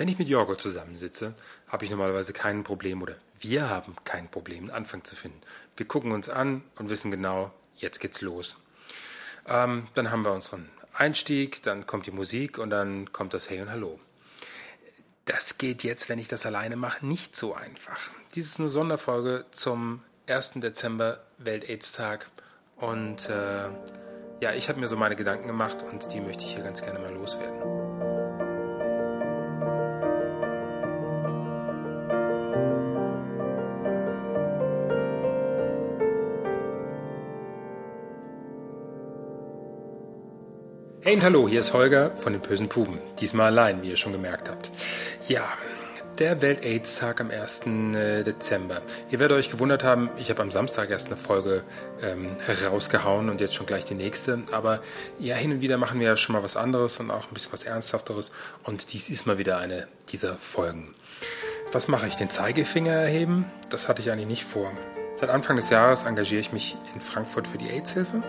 Wenn ich mit Jorgo zusammensitze, habe ich normalerweise kein Problem oder wir haben kein Problem, einen Anfang zu finden. Wir gucken uns an und wissen genau, jetzt geht's los. Ähm, dann haben wir unseren Einstieg, dann kommt die Musik und dann kommt das Hey und Hallo. Das geht jetzt, wenn ich das alleine mache, nicht so einfach. Dies ist eine Sonderfolge zum 1. Dezember Welt-Aids-Tag und äh, ja, ich habe mir so meine Gedanken gemacht und die möchte ich hier ganz gerne mal loswerden. Hey und hallo, hier ist Holger von den bösen Puben. Diesmal allein, wie ihr schon gemerkt habt. Ja, der Welt-Aids-Tag am 1. Äh, Dezember. Ihr werdet euch gewundert haben, ich habe am Samstag erst eine Folge ähm, rausgehauen und jetzt schon gleich die nächste. Aber ja, hin und wieder machen wir ja schon mal was anderes und auch ein bisschen was Ernsthafteres. Und dies ist mal wieder eine dieser Folgen. Was mache ich? Den Zeigefinger erheben? Das hatte ich eigentlich nicht vor. Seit Anfang des Jahres engagiere ich mich in Frankfurt für die AIDS-Hilfe,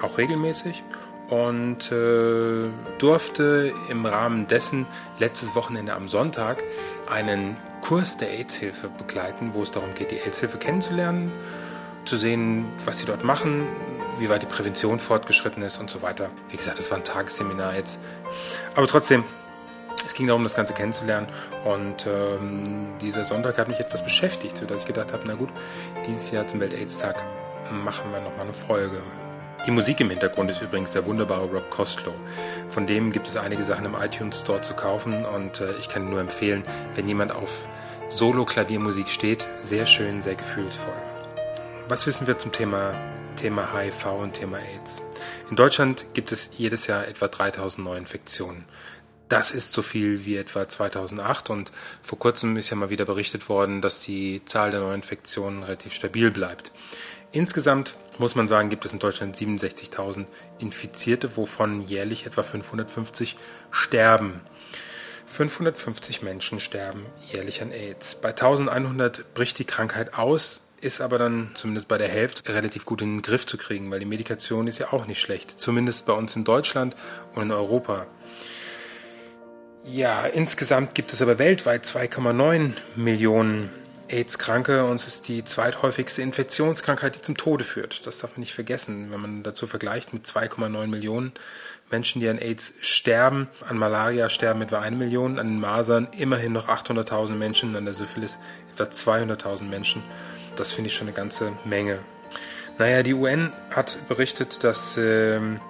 auch regelmäßig und äh, durfte im Rahmen dessen letztes Wochenende am Sonntag einen Kurs der AIDS-Hilfe begleiten, wo es darum geht, die AIDS-Hilfe kennenzulernen, zu sehen, was sie dort machen, wie weit die Prävention fortgeschritten ist und so weiter. Wie gesagt, es war ein Tagesseminar jetzt. Aber trotzdem, es ging darum, das Ganze kennenzulernen. Und ähm, dieser Sonntag hat mich etwas beschäftigt, sodass ich gedacht habe, na gut, dieses Jahr zum Welt-AIDS-Tag machen wir nochmal eine Folge. Die Musik im Hintergrund ist übrigens der wunderbare Rob Costlow. Von dem gibt es einige Sachen im iTunes Store zu kaufen und äh, ich kann nur empfehlen, wenn jemand auf Solo-Klaviermusik steht, sehr schön, sehr gefühlsvoll. Was wissen wir zum Thema, Thema HIV und Thema AIDS? In Deutschland gibt es jedes Jahr etwa 3000 Neuinfektionen. Das ist so viel wie etwa 2008 und vor kurzem ist ja mal wieder berichtet worden, dass die Zahl der Neuinfektionen relativ stabil bleibt. Insgesamt muss man sagen, gibt es in Deutschland 67.000 Infizierte, wovon jährlich etwa 550 sterben. 550 Menschen sterben jährlich an AIDS. Bei 1100 bricht die Krankheit aus, ist aber dann zumindest bei der Hälfte relativ gut in den Griff zu kriegen, weil die Medikation ist ja auch nicht schlecht. Zumindest bei uns in Deutschland und in Europa. Ja, insgesamt gibt es aber weltweit 2,9 Millionen AIDS-Kranke und es ist die zweithäufigste Infektionskrankheit, die zum Tode führt. Das darf man nicht vergessen, wenn man dazu vergleicht mit 2,9 Millionen Menschen, die an AIDS sterben. An Malaria sterben etwa eine Million, an Masern immerhin noch 800.000 Menschen, an der Syphilis etwa 200.000 Menschen. Das finde ich schon eine ganze Menge. Naja, die UN hat berichtet, dass ähm,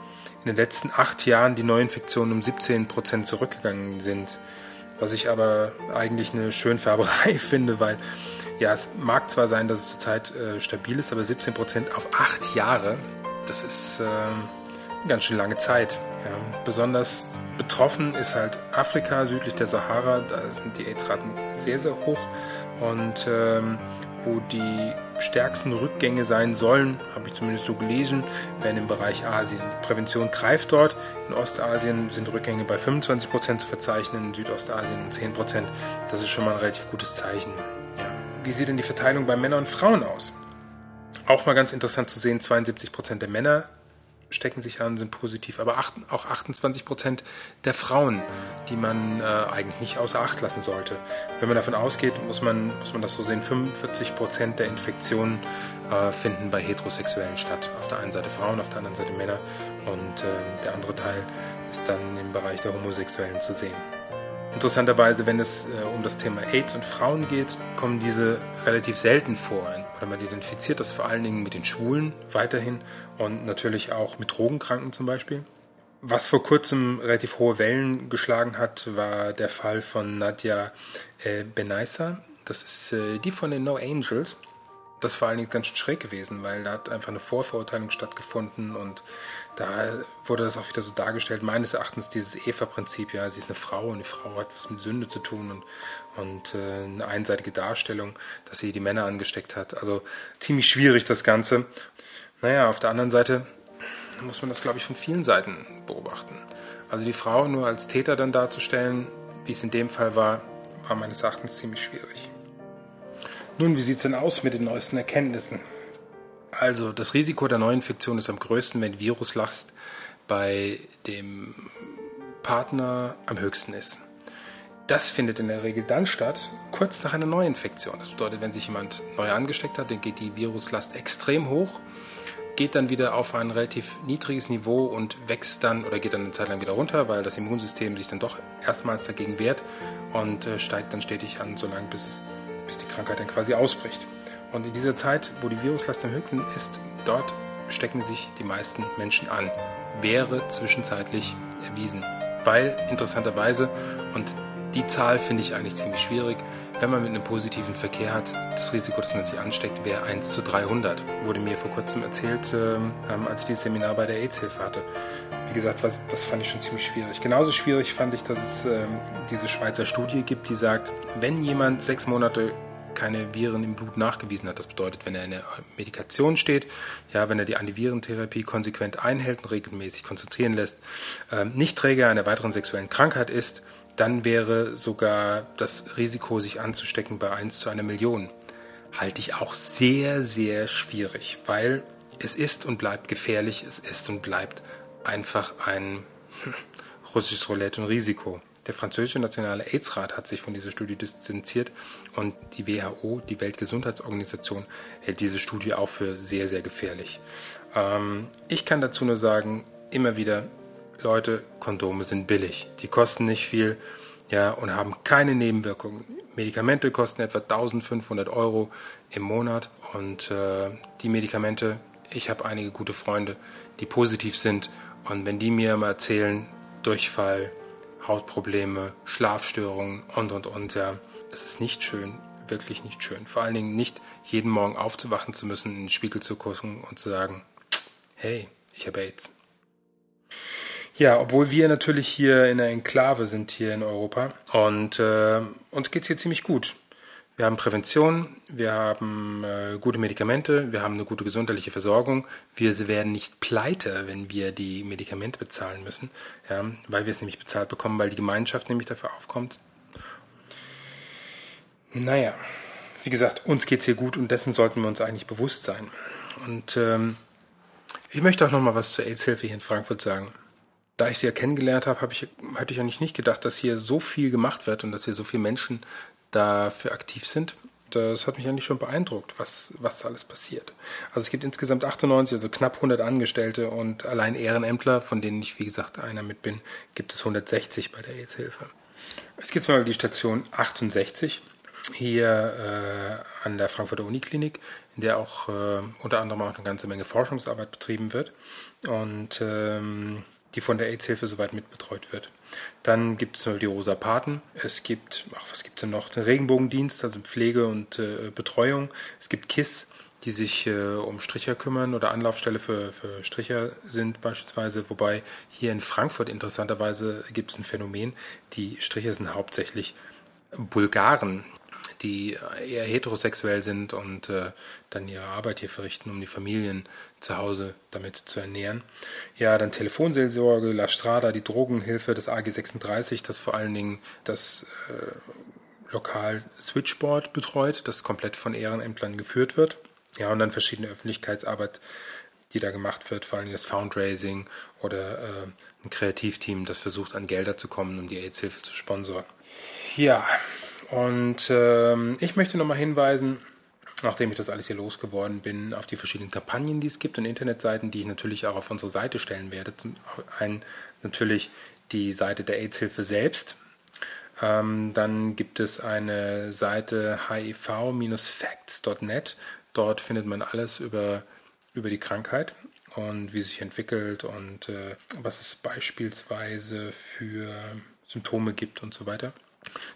in den letzten acht Jahren die Neuinfektionen um 17 Prozent zurückgegangen sind. Was ich aber eigentlich eine Schönfärberei finde, weil ja, es mag zwar sein, dass es zurzeit äh, stabil ist, aber 17 Prozent auf acht Jahre, das ist äh, eine ganz schön lange Zeit. Ja. Besonders betroffen ist halt Afrika, südlich der Sahara, da sind die AIDS-Raten sehr, sehr hoch. Und ähm, wo die stärksten Rückgänge sein sollen, habe ich zumindest so gelesen, werden im Bereich Asien. Die Prävention greift dort. In Ostasien sind Rückgänge bei 25 Prozent zu verzeichnen, in Südostasien um 10%. Das ist schon mal ein relativ gutes Zeichen. Ja. Wie sieht denn die Verteilung bei Männern und Frauen aus? Auch mal ganz interessant zu sehen, 72 Prozent der Männer stecken sich an, sind positiv, aber auch 28 Prozent der Frauen, die man äh, eigentlich nicht außer Acht lassen sollte. Wenn man davon ausgeht, muss man, muss man das so sehen, 45 Prozent der Infektionen äh, finden bei Heterosexuellen statt. Auf der einen Seite Frauen, auf der anderen Seite Männer und äh, der andere Teil ist dann im Bereich der Homosexuellen zu sehen. Interessanterweise, wenn es äh, um das Thema AIDS und Frauen geht, kommen diese relativ selten vor. Oder man identifiziert das vor allen Dingen mit den Schwulen weiterhin und natürlich auch mit Drogenkranken zum Beispiel. Was vor kurzem relativ hohe Wellen geschlagen hat, war der Fall von Nadja äh, Benaisa. Das ist äh, die von den No Angels das vor allen Dingen ganz schräg gewesen, weil da hat einfach eine Vorverurteilung stattgefunden und da wurde das auch wieder so dargestellt, meines Erachtens dieses Eva-Prinzip, ja, sie ist eine Frau und die Frau hat was mit Sünde zu tun und, und äh, eine einseitige Darstellung, dass sie die Männer angesteckt hat. Also ziemlich schwierig das Ganze. Naja, auf der anderen Seite muss man das, glaube ich, von vielen Seiten beobachten. Also die Frau nur als Täter dann darzustellen, wie es in dem Fall war, war meines Erachtens ziemlich schwierig. Nun, wie sieht es denn aus mit den neuesten Erkenntnissen? Also, das Risiko der Neuinfektion ist am größten, wenn Viruslast bei dem Partner am höchsten ist. Das findet in der Regel dann statt, kurz nach einer Neuinfektion. Das bedeutet, wenn sich jemand neu angesteckt hat, dann geht die Viruslast extrem hoch, geht dann wieder auf ein relativ niedriges Niveau und wächst dann oder geht dann eine Zeit lang wieder runter, weil das Immunsystem sich dann doch erstmals dagegen wehrt und äh, steigt dann stetig an, solange bis, es, bis die Krankheit dann quasi ausbricht. Und in dieser Zeit, wo die Viruslast am höchsten ist, dort stecken sich die meisten Menschen an. Wäre zwischenzeitlich erwiesen. Weil interessanterweise, und die Zahl finde ich eigentlich ziemlich schwierig. Wenn man mit einem positiven Verkehr hat, das Risiko, dass man sich ansteckt, wäre 1 zu 300. Wurde mir vor kurzem erzählt, ähm, als ich dieses Seminar bei der AIDS-Hilfe hatte. Wie gesagt, was, das fand ich schon ziemlich schwierig. Genauso schwierig fand ich, dass es ähm, diese Schweizer Studie gibt, die sagt, wenn jemand sechs Monate keine Viren im Blut nachgewiesen hat. Das bedeutet, wenn er in der Medikation steht, ja, wenn er die Antivirentherapie konsequent einhält und regelmäßig konzentrieren lässt, äh, nicht Träger einer weiteren sexuellen Krankheit ist, dann wäre sogar das Risiko, sich anzustecken, bei 1 zu einer Million. Halte ich auch sehr, sehr schwierig, weil es ist und bleibt gefährlich, es ist und bleibt einfach ein russisches Roulette und Risiko. Der französische Nationale AIDS-Rat hat sich von dieser Studie distanziert und die WHO, die Weltgesundheitsorganisation, hält diese Studie auch für sehr, sehr gefährlich. Ähm, ich kann dazu nur sagen, immer wieder, Leute, Kondome sind billig. Die kosten nicht viel ja, und haben keine Nebenwirkungen. Medikamente kosten etwa 1500 Euro im Monat und äh, die Medikamente, ich habe einige gute Freunde, die positiv sind und wenn die mir mal erzählen, Durchfall, Hautprobleme, Schlafstörungen und und und, ja, es ist nicht schön, wirklich nicht schön. Vor allen Dingen nicht jeden Morgen aufzuwachen zu müssen, in den Spiegel zu gucken und zu sagen, hey, ich habe AIDS. Ja, obwohl wir natürlich hier in der Enklave sind hier in Europa und äh, uns geht's hier ziemlich gut. Wir haben Prävention, wir haben äh, gute Medikamente, wir haben eine gute gesundheitliche Versorgung. Wir werden nicht pleite, wenn wir die Medikamente bezahlen müssen, ja, weil wir es nämlich bezahlt bekommen, weil die Gemeinschaft nämlich dafür aufkommt. Naja, wie gesagt, uns geht's hier gut und dessen sollten wir uns eigentlich bewusst sein. Und ähm, ich möchte auch noch mal was zur AIDS-Hilfe hier in Frankfurt sagen da ich sie ja kennengelernt habe, hab ich, hatte ich eigentlich nicht gedacht, dass hier so viel gemacht wird und dass hier so viele Menschen dafür aktiv sind. Das hat mich eigentlich schon beeindruckt, was, was alles passiert. Also es gibt insgesamt 98, also knapp 100 Angestellte und allein Ehrenämtler, von denen ich, wie gesagt, einer mit bin, gibt es 160 bei der AIDS-Hilfe. Es gibt zum Beispiel die Station 68 hier äh, an der Frankfurter Uniklinik, in der auch äh, unter anderem auch eine ganze Menge Forschungsarbeit betrieben wird. Und ähm, die von der AIDS-Hilfe soweit mitbetreut wird. Dann gibt es die Rosa Paten. Es gibt, ach, was gibt es denn noch? Den Regenbogendienst, also Pflege und äh, Betreuung. Es gibt KISS, die sich äh, um Stricher kümmern oder Anlaufstelle für, für Stricher sind beispielsweise. Wobei hier in Frankfurt interessanterweise gibt es ein Phänomen. Die Stricher sind hauptsächlich Bulgaren die eher heterosexuell sind und äh, dann ihre Arbeit hier verrichten, um die Familien zu Hause damit zu ernähren. Ja, dann Telefonseelsorge, La Strada, die Drogenhilfe, das AG 36, das vor allen Dingen das äh, Lokal Switchboard betreut, das komplett von Ehrenämtlern geführt wird. Ja, und dann verschiedene Öffentlichkeitsarbeit, die da gemacht wird, vor allem das Foundraising oder äh, ein Kreativteam, das versucht, an Gelder zu kommen, um die AIDS-Hilfe zu sponsoren. Ja, und ähm, ich möchte nochmal hinweisen, nachdem ich das alles hier losgeworden bin, auf die verschiedenen Kampagnen, die es gibt und Internetseiten, die ich natürlich auch auf unsere Seite stellen werde. Zum einen natürlich die Seite der AIDS-Hilfe selbst. Ähm, dann gibt es eine Seite hiv-facts.net. Dort findet man alles über, über die Krankheit und wie sie sich entwickelt und äh, was es beispielsweise für Symptome gibt und so weiter.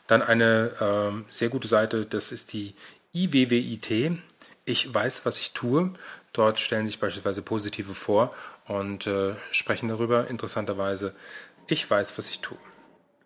Dann eine ähm, sehr gute Seite, das ist die IWWIT. Ich weiß, was ich tue. Dort stellen sich beispielsweise Positive vor und äh, sprechen darüber. Interessanterweise, ich weiß, was ich tue.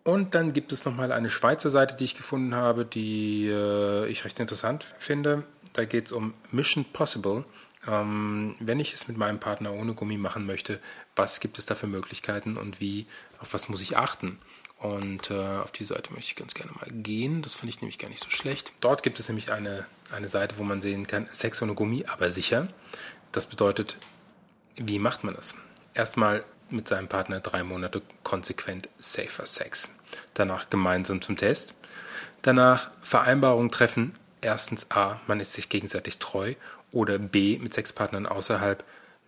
Und dann gibt es nochmal eine Schweizer Seite, die ich gefunden habe, die äh, ich recht interessant finde. Da geht es um Mission Possible. Ähm, wenn ich es mit meinem Partner ohne Gummi machen möchte, was gibt es da für Möglichkeiten und wie, auf was muss ich achten? Und äh, auf die Seite möchte ich ganz gerne mal gehen. Das finde ich nämlich gar nicht so schlecht. Dort gibt es nämlich eine, eine Seite, wo man sehen kann, Sex ohne Gummi, aber sicher. Das bedeutet, wie macht man das? Erstmal mit seinem Partner drei Monate konsequent safer Sex. danach gemeinsam zum Test, danach Vereinbarungen treffen, erstens A, man ist sich gegenseitig treu oder B, mit Sexpartnern außerhalb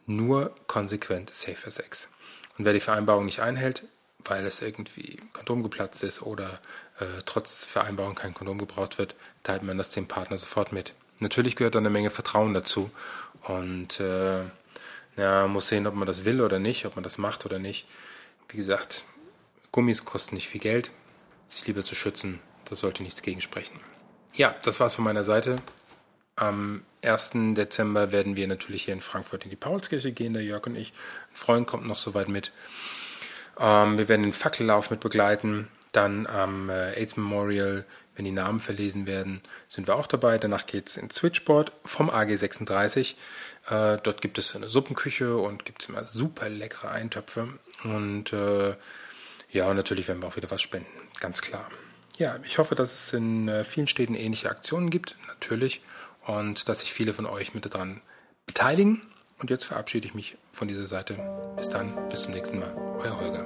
nur konsequent safer Sex. Und wer die Vereinbarung nicht einhält, weil es irgendwie Kondom geplatzt ist oder äh, trotz Vereinbarung kein Kondom gebraucht wird, teilt man das dem Partner sofort mit. Natürlich gehört da eine Menge Vertrauen dazu und äh, ja, muss sehen, ob man das will oder nicht, ob man das macht oder nicht. Wie gesagt, Gummis kosten nicht viel Geld, sich lieber zu schützen, da sollte nichts gegen sprechen. Ja, das war's von meiner Seite. Am 1. Dezember werden wir natürlich hier in Frankfurt in die Paulskirche gehen, der Jörg und ich. Ein Freund kommt noch soweit mit. Ähm, wir werden den Fackellauf mit begleiten. Dann am äh, AIDS Memorial, wenn die Namen verlesen werden, sind wir auch dabei. Danach geht es ins Switchboard vom AG36. Äh, dort gibt es eine Suppenküche und gibt es immer super leckere Eintöpfe. Und äh, ja, und natürlich werden wir auch wieder was spenden, ganz klar. Ja, ich hoffe, dass es in äh, vielen Städten ähnliche Aktionen gibt, natürlich und dass sich viele von euch mit daran beteiligen. Und jetzt verabschiede ich mich von dieser Seite. Bis dann, bis zum nächsten Mal. Euer Holger.